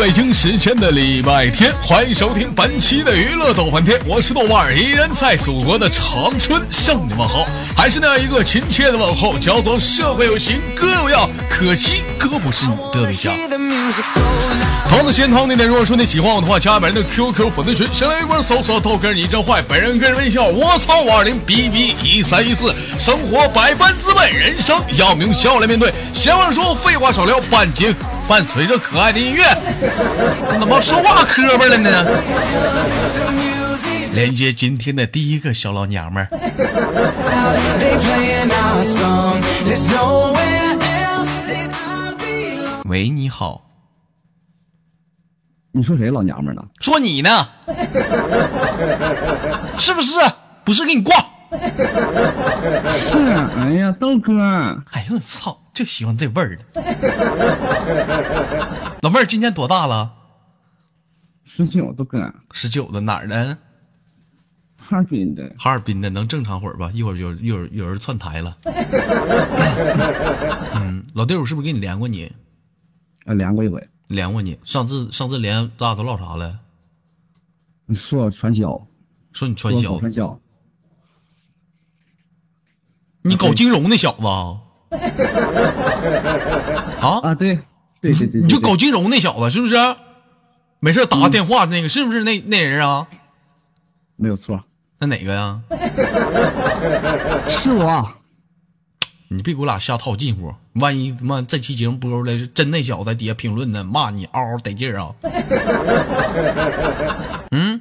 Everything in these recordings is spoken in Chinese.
北京时间的礼拜天，欢迎收听本期的娱乐逗翻天，我是豆瓣儿，依然在祖国的长春向你问好，还是那样一个亲切的问候，叫做社会有型哥有样，可惜哥不是你的对象。同子先同你点，如果说你喜欢我的话，加本人的 QQ 粉丝群，先来一波搜索豆哥你真坏，本人个人微笑我操五二零 B B 一三一四，生活百般滋味，人生要用笑来面对，闲话少说，废话少聊，半截。伴随着可爱的音乐，怎么说话磕巴了呢？连接今天的第一个小老娘们儿。喂，你好。你说谁老娘们呢？说你呢？是不是？不是，给你挂。是，哎呀，豆哥。哎呦我操！就喜欢这味儿的，老妹儿今年多大了？十九都哥，十九的哪儿的？哈尔滨的。哈尔滨的能正常会儿吧？一会儿有有有人窜台了。嗯，老弟，我是不是给你连过你？啊，连过一回。连过你？上次上次连咱俩都唠啥了？你说传销，说你传销。传销。你搞金融那小子。啊啊对，对对对，你就搞金融那小子是不是？没事打个电话那个是不是那那人啊？没有错，那哪个呀？是我。你别给我俩瞎套近乎，万一他妈这期节目播出来是真那小子在底下评论呢，骂你嗷嗷得劲啊！嗯，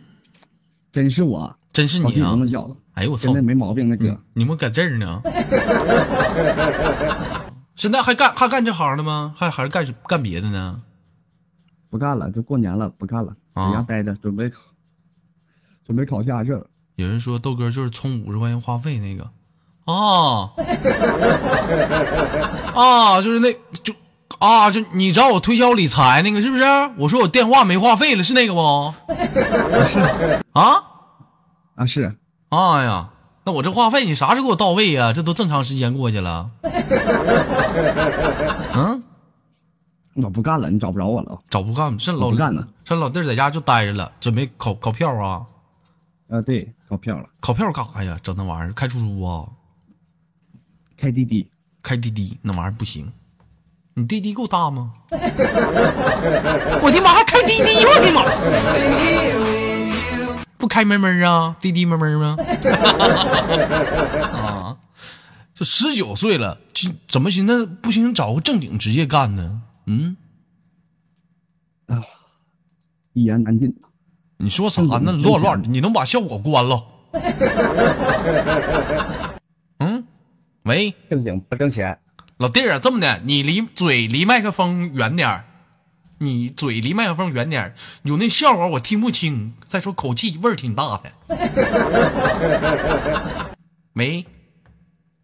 真是我，真是你啊！哎呦我操，现在没毛病那哥，你们搁这儿呢？现在还干还干这行呢吗？还还是干干别的呢？不干了，就过年了，不干了，在家待着，准备考，准备考驾证。有人说豆哥就是充五十块钱话费那个，啊啊，就是那就啊，就你找我推销理财那个是不是？我说我电话没话费了，是那个不？是啊啊是，哎呀。那我这话费你啥时候给我到位呀？这都这么长时间过去了。嗯，我不干了，你找不着我了。找不干，这老不干了。这老弟在家就待着了，准备考考票啊。啊，对，考票了。考票干啥呀？整那玩意儿？开出租啊？开滴滴？开滴滴那玩意儿不行。你滴滴够大吗？我的妈，还开滴滴！我的妈！不开门门啊，滴滴门门吗？啊，这十九岁了，怎么寻思不行找个正经职业干呢？嗯，啊，一言难尽。你说啥？呢乱乱，你能把效果关了？嗯，喂，正经不挣钱。老弟儿，这么的，你离嘴离麦克风远点儿。你嘴离麦克风远点，有那笑话我听不清。再说口气味儿挺大的。喂，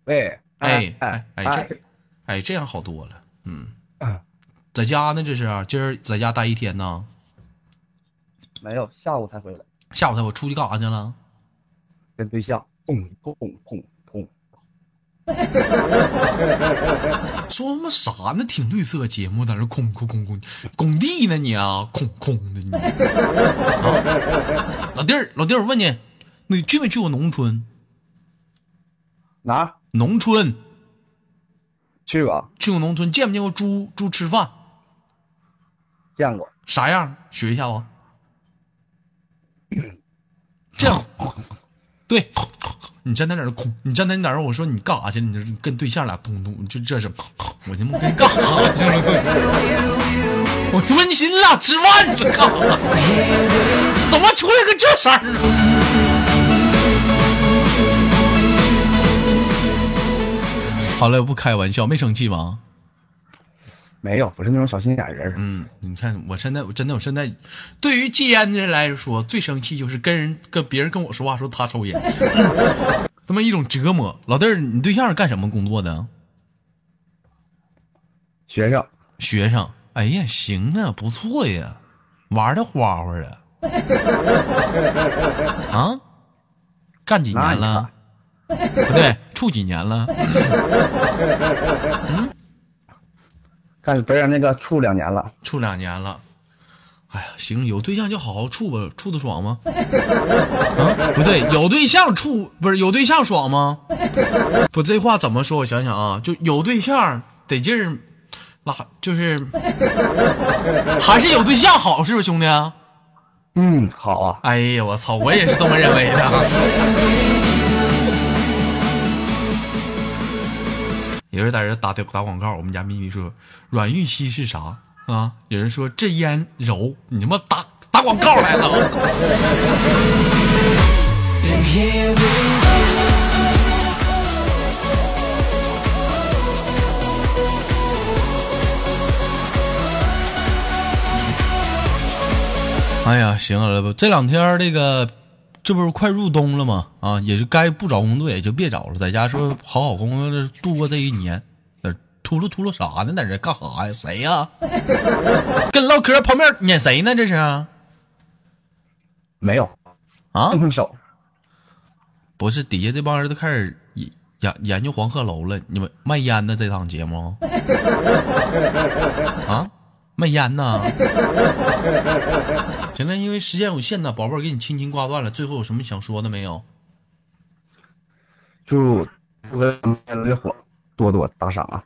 喂，哎哎哎这，哎这样好多了。嗯，在家呢，这是今儿在家待一天呢。没有，下午才回来。下午才我出去干啥去了？跟对象砰砰砰。说他妈啥呢？挺绿色节目，在这空空空空工地呢？你啊，空空的你。老弟儿，老弟儿，我问你，你去没去过农村？哪？农村。去过。去过农村，见没见过猪猪吃饭？见过。啥样？学一下子。这样。对。你站在那儿空？你站在那儿？我说你干啥去？你这跟对象俩通通，就这是，我他妈跟干啥去了？我他妈你寻思俩吃饭去了？干啥？怎么出来个这事儿？好了，不开玩笑，没生气吧？没有，不是那种小心眼人。嗯，你看，我现在我真的，我现在对于戒烟的人来说，最生气就是跟人跟别人跟我说话，说他抽烟，他妈一种折磨。老弟儿，你对象是干什么工作的？学生，学生。哎呀，行啊，不错呀，玩的花花啊。啊？干几年了？不对，处几年了？嗯。跟别人那个处两年了，处两年了。哎呀，行，有对象就好好处吧，处的爽吗？啊，不对，有对象处不是有对象爽吗？不，这话怎么说？我想想啊，就有对象得劲儿，拉就是 还是有对象好，是不是兄弟？嗯，好啊。哎呀，我操，我也是这么认为的。有人在这打打广告，我们家咪咪说软玉溪是啥？啊！有人说这烟柔，你他妈打打广告来了！哎呀，行了不？这两天这个，这不是快入冬了吗？啊，也就该不找工作也就别找了，在家说好好工作度过这一年。秃噜秃噜啥呢？在这干啥呀？谁呀？跟唠嗑旁边撵谁呢？这是？没有啊？不是，底下这帮人都开始研研究黄鹤楼了。你们卖烟的这档节目？啊？卖烟呢？行了，因为时间有限呢，宝贝儿给你轻轻挂断了。最后有什么想说的没有？就越来火，多多打赏啊！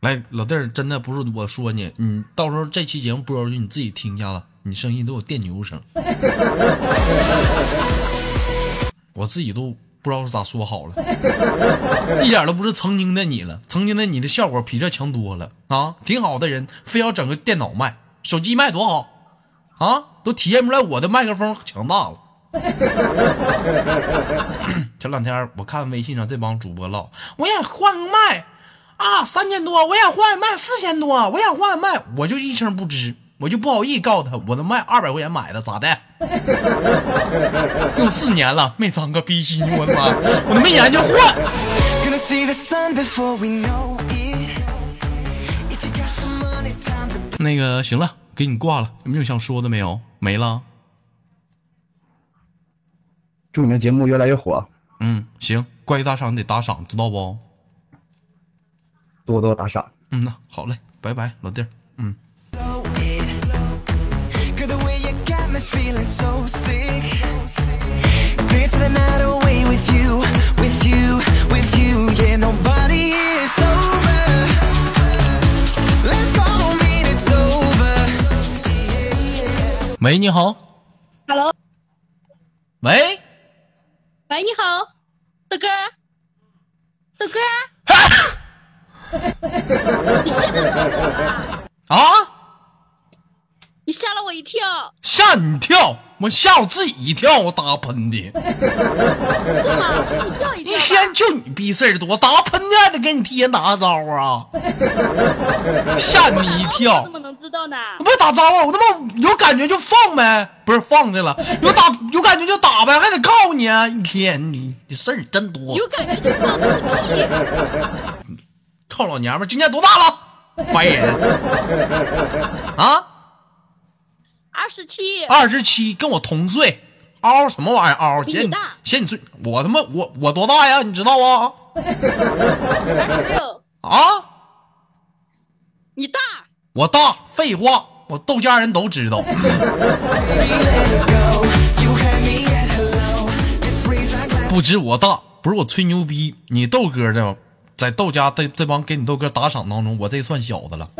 来，老弟儿，真的不是我说你，你到时候这期节目播出去，你自己听一下子，你声音都有电牛声，我自己都不知道是咋说好了，一点都不是曾经的你了，曾经的你的效果比这强多了。啊，挺好的人，非要整个电脑麦，手机麦多好。啊，都体现出来我的麦克风强大了。前两天我看微信上这帮主播唠，我想换个麦。啊，三千多，我想换麦四千多，我想换麦，我就一声不吱，我就不好意思告诉他，我都卖二百块钱买的，咋的？用四年了，没脏个逼心，我的妈，我都没研究换。那个行了，给你挂了，有没有想说的没有？没了。祝你们节目越来越火。嗯，行，怪大赏得打赏，知道不？多多打赏，嗯呐，好嘞，拜拜，老弟儿，嗯。喂，你好。Hello。喂。喂，你好，豆哥。豆哥。你吓到我了啊！你吓了我一跳，吓你一跳，我吓我自己一跳，我打喷嚏。是吗？给你叫一叫。一天就你逼事儿多，打个喷嚏还得给你提前打个招呼啊！吓你一跳，怎么能知道呢？我不打招呼，我他妈有感觉就放呗，不是放去了，有打有感觉就打呗，还得告诉你啊！一天你你事儿真多，有感觉就放那是屁。臭老娘们今年多大了？烦人啊！二十七，二十七，跟我同岁。嗷什么玩意儿？嗷嫌你大，嫌你岁。我他妈我我多大呀？你知道啊？二十六啊？你大？我大？废话，我豆家人都知道。不止我大，不是我吹牛逼，你豆哥的。在豆家这这帮给你豆哥打赏当中，我这算小的了。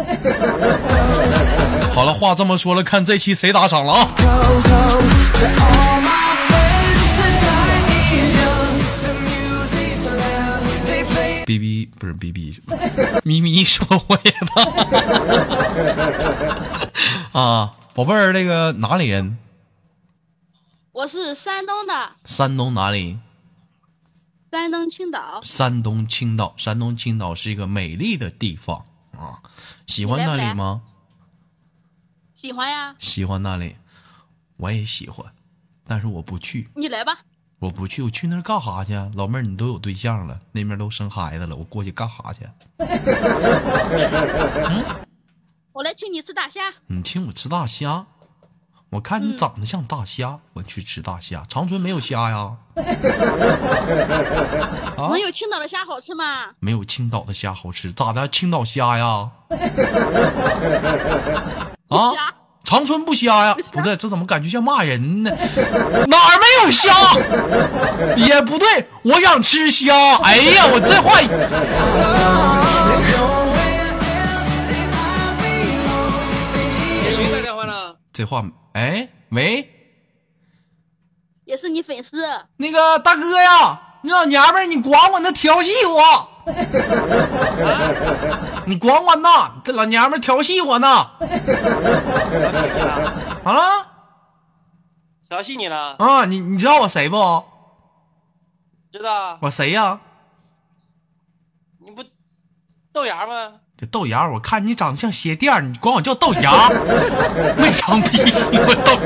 好了，话这么说了，看这期谁打赏了啊？哔哔不是哔哔，咪咪说我也大啊，宝贝儿，那个哪里人？我是山东的。山东哪里？山东青岛，山东青岛，山东青岛是一个美丽的地方啊！喜欢那里吗？喜欢呀！喜欢那里，我也喜欢，但是我不去。你来吧！我不去，我去那儿干啥去？老妹儿，你都有对象了，那边都生孩子了，我过去干啥去？嗯 我来请你吃大虾。你请我吃大虾？我看你长得像大虾，我去吃大虾。长春没有虾呀？能有青岛的虾好吃吗？没有青岛的虾好吃，咋的？青岛虾呀？啊？长春不虾呀？不对，这怎么感觉像骂人呢？哪儿没有虾？也不对，我想吃虾。哎呀，我这话。这话，哎，喂，也是你粉丝？那个大哥呀，你老娘们儿，你管管他调戏我，你管管呐，这老娘们儿调戏我呢。啊？调戏你了？啊，你你知道我谁不？知道。我谁呀？你不豆芽吗？这豆芽，我看你长得像鞋垫，你管我叫豆芽，没长鼻，我豆。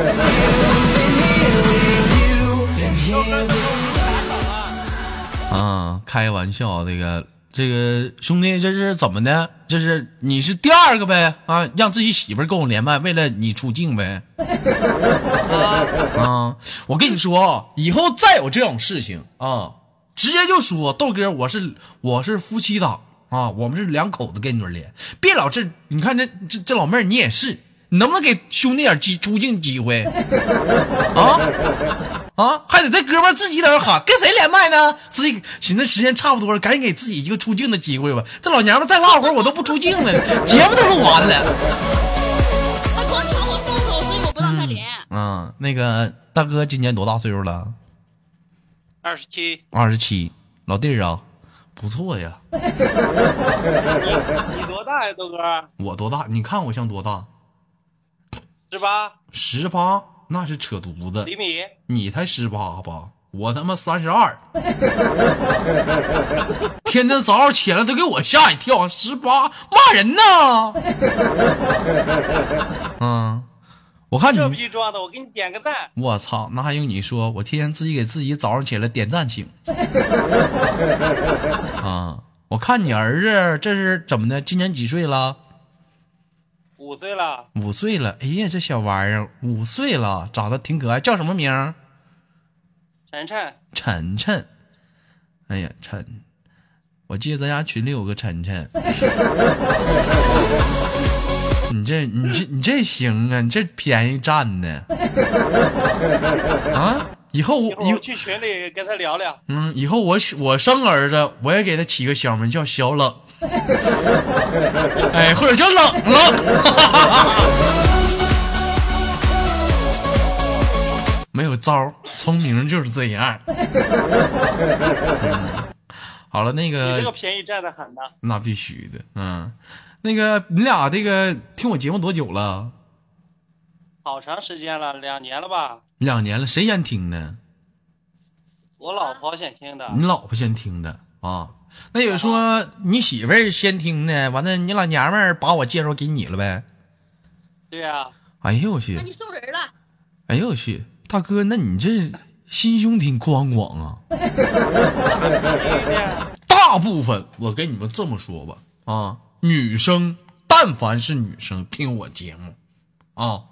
啊，开玩笑，这个这个兄弟，这是怎么的？这是你是第二个呗？啊，让自己媳妇跟我连麦，为了你出镜呗？啊，我跟你说，以后再有这种事情啊，直接就说豆哥，我是我是夫妻档。啊，我们是两口子跟你们连，别老这，你看这这这老妹儿，你也是，你能不能给兄弟点机出镜机会？啊啊，还得这哥们自己在那喊，跟谁连麦呢？自己寻思时间差不多了，赶紧给自己一个出镜的机会吧。这老娘们再唠会儿，我都不出镜了，节目都录完了。他光抢我风头，所以我不让他连。嗯，那个大哥今年多大岁数了？二十七。二十七，老弟儿啊。不错呀，你 你多大呀，豆哥？我多大？你看我像多大？十八。十八？那是扯犊子。厘米？你才十八吧？我他妈三十二。天天早上起来都给我吓一跳，十八骂人呢。嗯。我看你这逼装的，我给你点个赞。我操，那还用你说？我天天自己给自己早上起来点赞请。啊，我看你儿子这是怎么的？今年几岁了？五岁了。五岁了，哎呀，这小玩意儿五岁了，长得挺可爱，叫什么名？晨晨。晨晨。哎呀，晨，我记得咱家群里有个晨晨。你这你这你这行啊！你这便宜占的啊！以后我我去群里跟他聊聊。嗯，以后我我生儿子，我也给他起个小名叫小冷，哎，或者叫冷冷。没有招儿，聪明就是这样。好了，那个你这个便宜占的很呢。那必须的，嗯。那个，你俩这个听我节目多久了？好长时间了，两年了吧？两年了，谁先听的？我老婆先听的。你老婆先听的啊？那也说你媳妇儿先听的，完了你老娘们儿把我介绍给你了呗？对呀。哎呦我去！那你送人了？哎呦我去，大哥，那你这心胸挺宽广啊。大部分我跟你们这么说吧，啊。女生，但凡是女生听我节目，啊，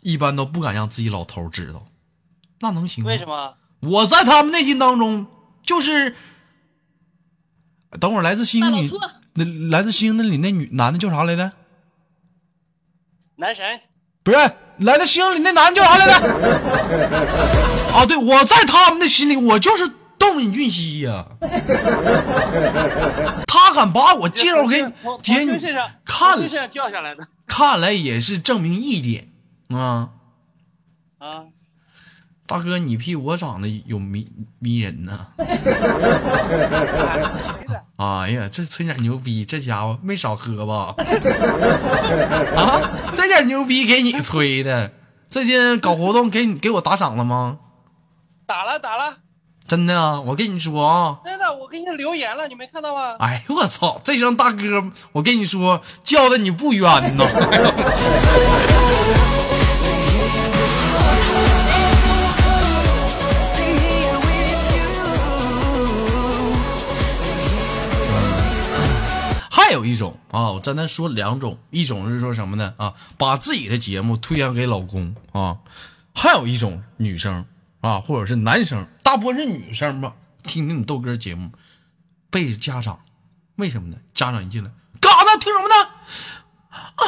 一般都不敢让自己老头知道，那能行吗？为什么？我在他们内心当中就是，等会儿来自星星里，那来自星星那里那女男的叫啥来着？男神。不是，来自星星里那男的叫啥来着？啊，对，我在他们的心里，我就是。宋尹俊熙呀，他敢把我介绍给姐你看，掉下来的，看来也是证明一点啊啊，大哥，你比我长得有迷迷人呢。哎呀，这吹点牛逼，这家伙没少喝吧？啊，这点牛逼给你吹的，最近搞活动给你给我打赏了吗？打了打了。真的啊，我跟你说啊，真的，我给你留言了，你没看到吗？哎呦我操，这声大哥，我跟你说，叫的你不冤呐。还还有一种啊，我咱咱说两种，一种是说什么呢？啊，把自己的节目推荐给老公啊，还有一种女生啊，或者是男生，大部分是女生吧，听听你豆哥节目，背着家长，为什么呢？家长一进来，干啥呢？听什么呢？啊，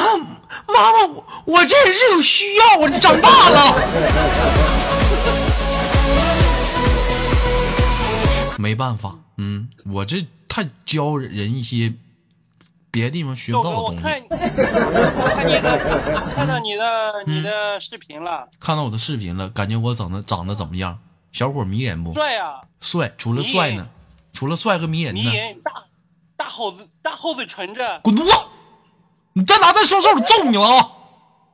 妈妈，我我这也是有需要，我长大了。没办法，嗯，我这太教人一些别的地方学不到的东西。我看，我看你的，看到你的你的视频了，看到我的视频了，感觉我长得长得怎么样？小伙迷人不？帅呀！帅，除了帅呢？除了帅和迷人呢？迷人，大大厚子，大厚嘴唇子。滚犊子！你再拿再说事我揍你了啊！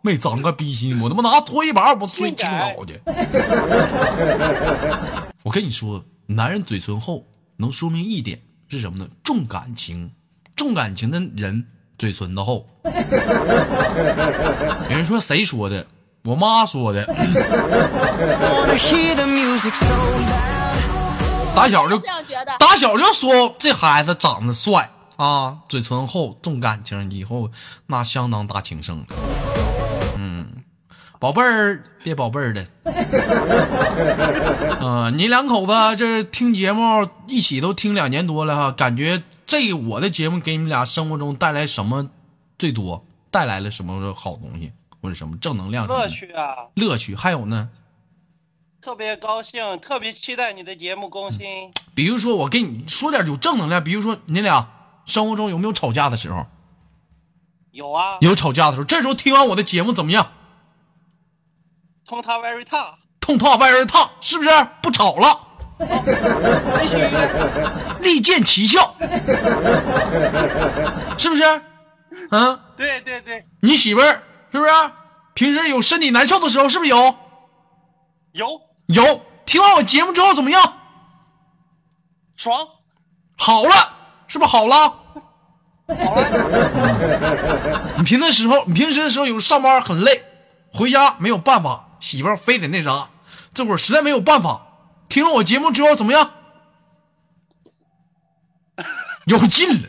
没长个逼心，我他妈拿拖衣板我追青岛去。我跟你说。男人嘴唇厚，能说明一点是什么呢？重感情，重感情的人嘴唇子厚。有 人说谁说的？我妈说的。打小就打小就说这孩子长得帅啊，嘴唇厚，重感情，以后那相当大情圣。嗯宝贝儿，别宝贝儿的。嗯，你两口子这听节目一起都听两年多了哈，感觉这我的节目给你们俩生活中带来什么最多？带来了什么好东西或者什么正能量？乐趣啊，乐趣。还有呢？特别高兴，特别期待你的节目更新。比如说，我给你说点有正能量。比如说，你俩生活中有没有吵架的时候？有啊，有吵架的时候。这时候听完我的节目怎么样？痛他 very 烫，痛他 very 烫，是不是不吵了？利剑奇效，是不是？嗯，对对对，你媳妇儿是不是？平时有身体难受的时候，是不是有？有有。听完我节目之后怎么样？爽，好了，是不是好了？好了。你平的时候，你平时的时候有上班很累，回家没有办法。媳妇儿非得那啥，这会儿实在没有办法，听了我节目之后怎么样？有劲了。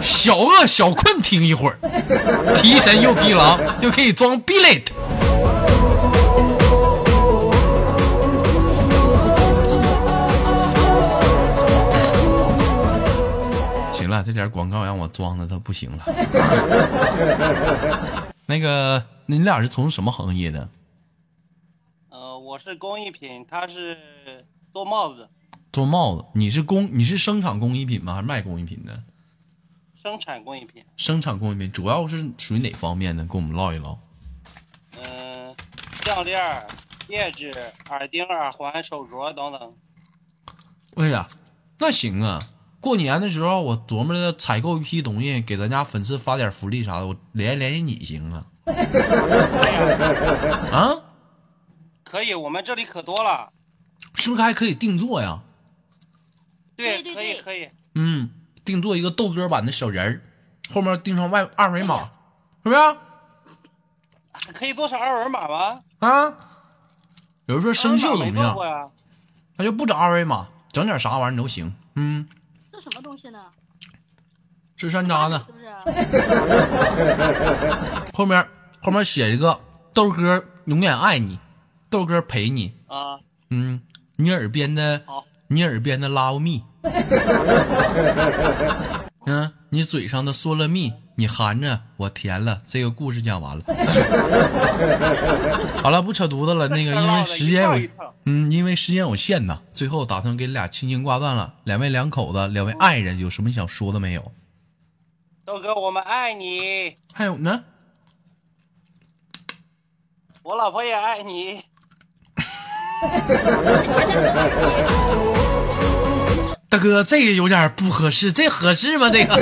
小饿小困，听一会儿，提神又疲劳，又可以装 billet。行了，这点广告让我装的都不行了。那个。你俩是从什么行业的？呃，我是工艺品，他是做帽子。做帽子，你是工，你是生产工艺品吗？还是卖工艺品的？生产工艺品。生产工艺品主要是属于哪方面的？跟我们唠一唠。嗯，项链、戒指、耳钉、耳环、手镯等等。哎呀，那行啊！过年的时候，我琢磨着采购一批东西，给咱家粉丝发点福利啥的，我联系联系你行啊。啊，可以，我们这里可多了，是不是还可以定做呀？对，可以，可以。嗯，定做一个豆哥版的小人儿，后面钉上外二维码，是不是？可以做成二维码吗？啊，有人说生锈怎么样？那就不整二维码，整点啥玩意儿都行。嗯，这什么东西呢？是山楂呢，是不是？后面后面写一个豆哥永远爱你，豆哥陪你啊。嗯，你耳边的，你耳边的 love me。嗯，你嘴上的说了蜜，你含着我甜了。这个故事讲完了。好了，不扯犊子了。那个 因为时间有，嗯，因为时间有限呐，最后打算给俩亲情挂断了。两位两口子，两位爱人，有什么想说的没有？豆哥，我们爱你。还有呢，我老婆也爱你。大哥，这个有点不合适，这合适吗？这个。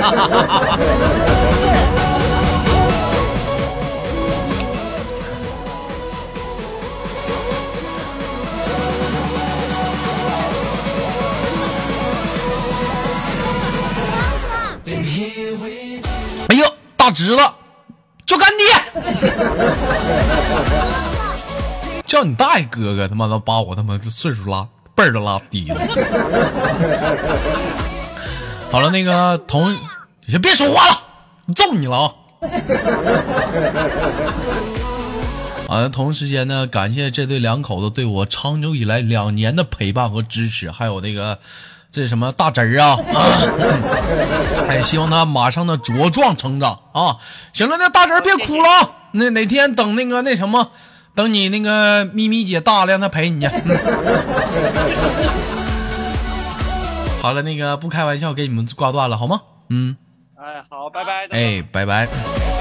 哎呦大侄子叫干爹，叫你大爷哥哥，他妈的把我他妈的岁数拉辈儿都拉低了。好了，那个同，先别说话了，揍你了啊！啊，同时间呢，感谢这对两口子对我长久以来两年的陪伴和支持，还有那个这什么大侄儿啊，哎，希望他马上的茁壮成长啊！行了，那大侄儿别哭了啊，那哪天等那个那什么，等你那个咪咪姐大了，让她陪你去。好了，那个不开玩笑，给你们挂断了，好吗？嗯。哎，好，拜拜。哎，拜拜。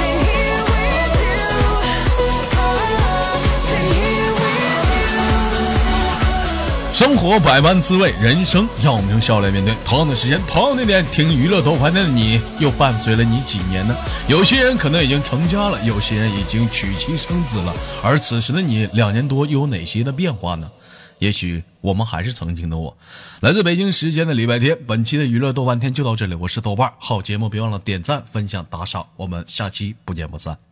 生活百般滋味，人生要我们用笑来面对。同样的时间，同样的点，听娱乐多盘的你，又伴随了你几年呢？有些人可能已经成家了，有些人已经娶妻生子了。而此时的你，两年多又有哪些的变化呢？也许我们还是曾经的我。来自北京时间的礼拜天，本期的娱乐豆瓣天就到这里。我是豆瓣，好节目别忘了点赞、分享、打赏，我们下期不见不散。